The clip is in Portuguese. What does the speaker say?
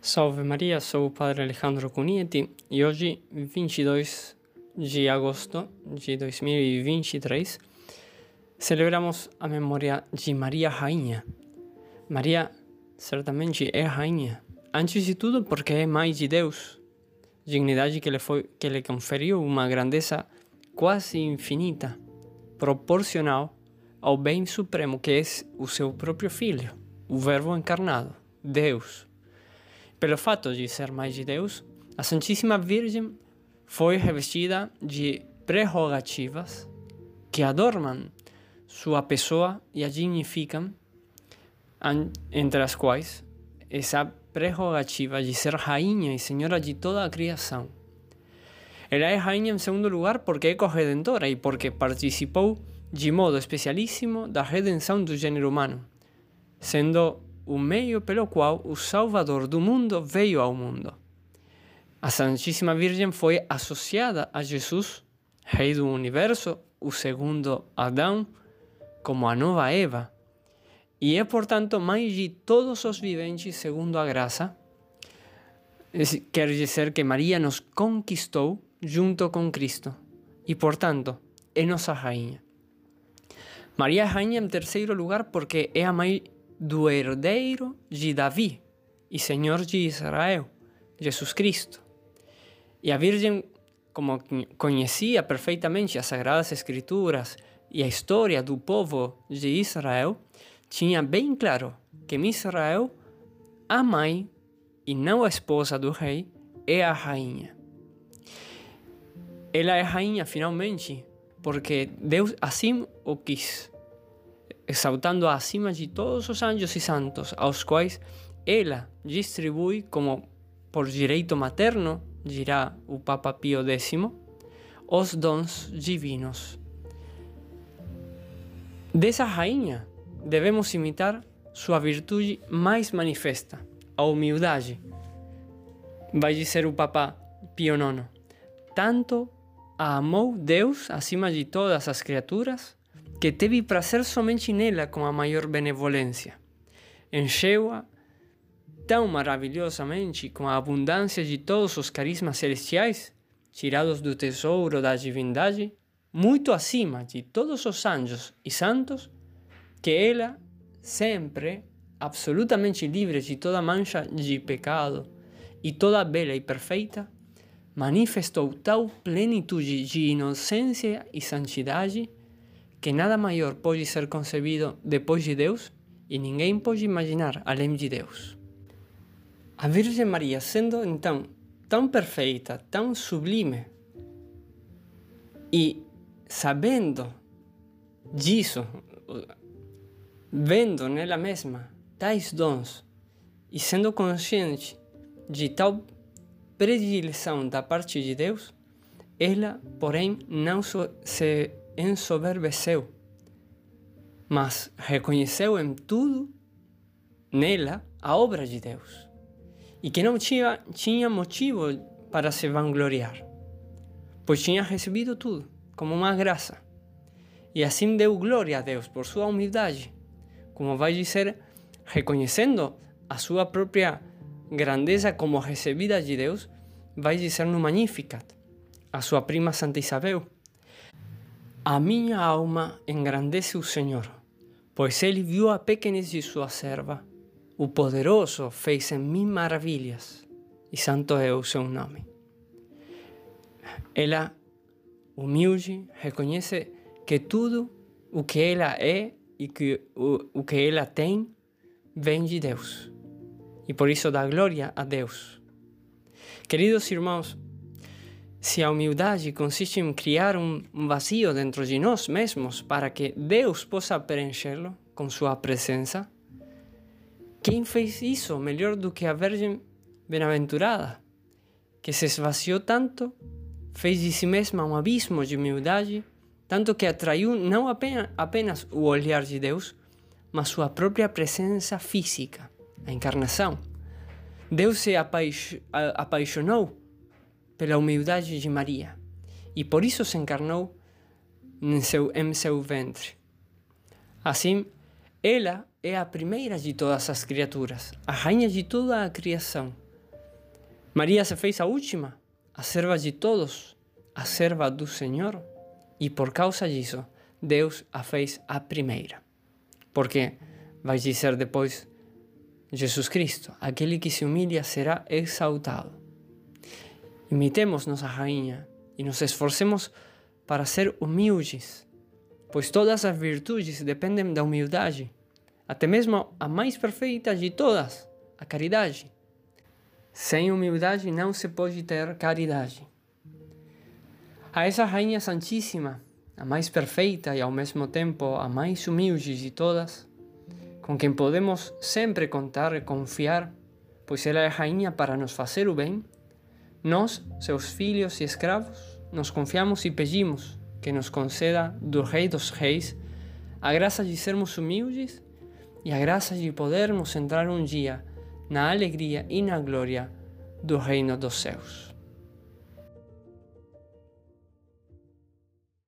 Salve Maria, sou o Padre Alejandro Cunieti e hoje, 22 de agosto de 2023, celebramos a memória de Maria Rainha. Maria certamente é rainha, antes de tudo porque é mãe de Deus, dignidade que lhe, foi, que lhe conferiu uma grandeza quase infinita, proporcional ao bem supremo que é o seu próprio Filho, o Verbo encarnado, Deus. Pelo fato de ser mãe de Deus, a Santíssima Virgem foi revestida de prerrogativas que adornam sua pessoa e a dignificam, entre as quais essa prerrogativa de ser rainha e senhora de toda a criação. Ela é rainha em segundo lugar porque é corredentora e porque participou de modo especialíssimo da redenção do gênero humano, sendo o meio pelo qual o Salvador do mundo veio ao mundo. A Santíssima Virgem foi associada a Jesus, Rei do Universo, o segundo Adão, como a nova Eva, e é, portanto, mãe de todos os viventes segundo a graça. Quer dizer que Maria nos conquistou junto com Cristo e, portanto, é nossa rainha. Maria é rainha em terceiro lugar porque é a mãe do herdeiro de Davi e Senhor de Israel, Jesus Cristo. E a Virgem, como conhecia perfeitamente as Sagradas Escrituras e a história do povo de Israel, tinha bem claro que em Israel a mãe e não a esposa do rei é a rainha. Ela é rainha finalmente porque Deus assim o quis exaltando acima de todos os anjos e santos, aos quais ela distribui como por direito materno, dirá o Papa Pio X, os dons divinos. Dessa rainha devemos imitar sua virtude mais manifesta, a humildade. Vai dizer o Papa Pio IX: tanto amou Deus acima de todas as criaturas que teve prazer somente nela com a maior benevolência. Encheu-a tão maravilhosamente com a abundância de todos os carismas celestiais, tirados do tesouro da divindade, muito acima de todos os anjos e santos, que ela, sempre absolutamente livre de toda mancha de pecado e toda bela e perfeita, manifestou tal plenitude de inocência e santidade que nada maior pode ser concebido depois de Deus e ninguém pode imaginar além de Deus. A Virgem Maria, sendo então tão perfeita, tão sublime, e sabendo disso, vendo nela mesma tais dons e sendo consciente de tal predileção da parte de Deus, ela, porém, não se ensoberbeceu, mas reconheceu em tudo nela a obra de Deus e que não tinha, tinha motivo para se vangloriar, pois tinha recebido tudo como uma graça e assim deu glória a Deus por sua humildade, como vai dizer, reconhecendo a sua própria grandeza como recebida de Deus, vai dizer no Magnificat, a sua prima Santa Isabel. A minha alma engrandece o Senhor, pois ele viu a pequenez de sua serva. O poderoso fez em mim maravilhas, e santo é o seu nome. Ela, humilde, reconhece que tudo o que ela é e que o, o que ela tem vem de Deus, e por isso dá glória a Deus. Queridos irmãos, se a humildade consiste em criar um vazio dentro de nós mesmos para que Deus possa preenchê-lo com sua presença, quem fez isso melhor do que a Virgem Bem-aventurada, que se esvaziou tanto, fez de si mesma um abismo de humildade, tanto que atraiu não apenas, apenas o olhar de Deus, mas sua própria presença física, a encarnação. Deus se apaixonou pela humildade de Maria e por isso se encarnou em seu, em seu ventre. Assim, ela é a primeira de todas as criaturas, a rainha de toda a criação, Maria se fez a última, a serva de todos, a serva do Senhor, e por causa disso, Deus a fez a primeira. Porque vai dizer depois Jesus Cristo, aquele que se humilha será exaltado. Imitemos nossa rainha e nos esforcemos para ser humildes, pois todas as virtudes dependem da humildade, até mesmo a mais perfeita de todas, a caridade. Sem humildade não se pode ter caridade. A essa Rainha Santíssima, a mais perfeita e ao mesmo tempo a mais humilde de todas, com quem podemos sempre contar e confiar, pois ela é rainha para nos fazer o bem, nós, seus filhos e escravos, nos confiamos e pedimos que nos conceda do Rei dos Reis a graça de sermos humildes e a graça de podermos entrar um dia na alegria e na glória do reino dos céus.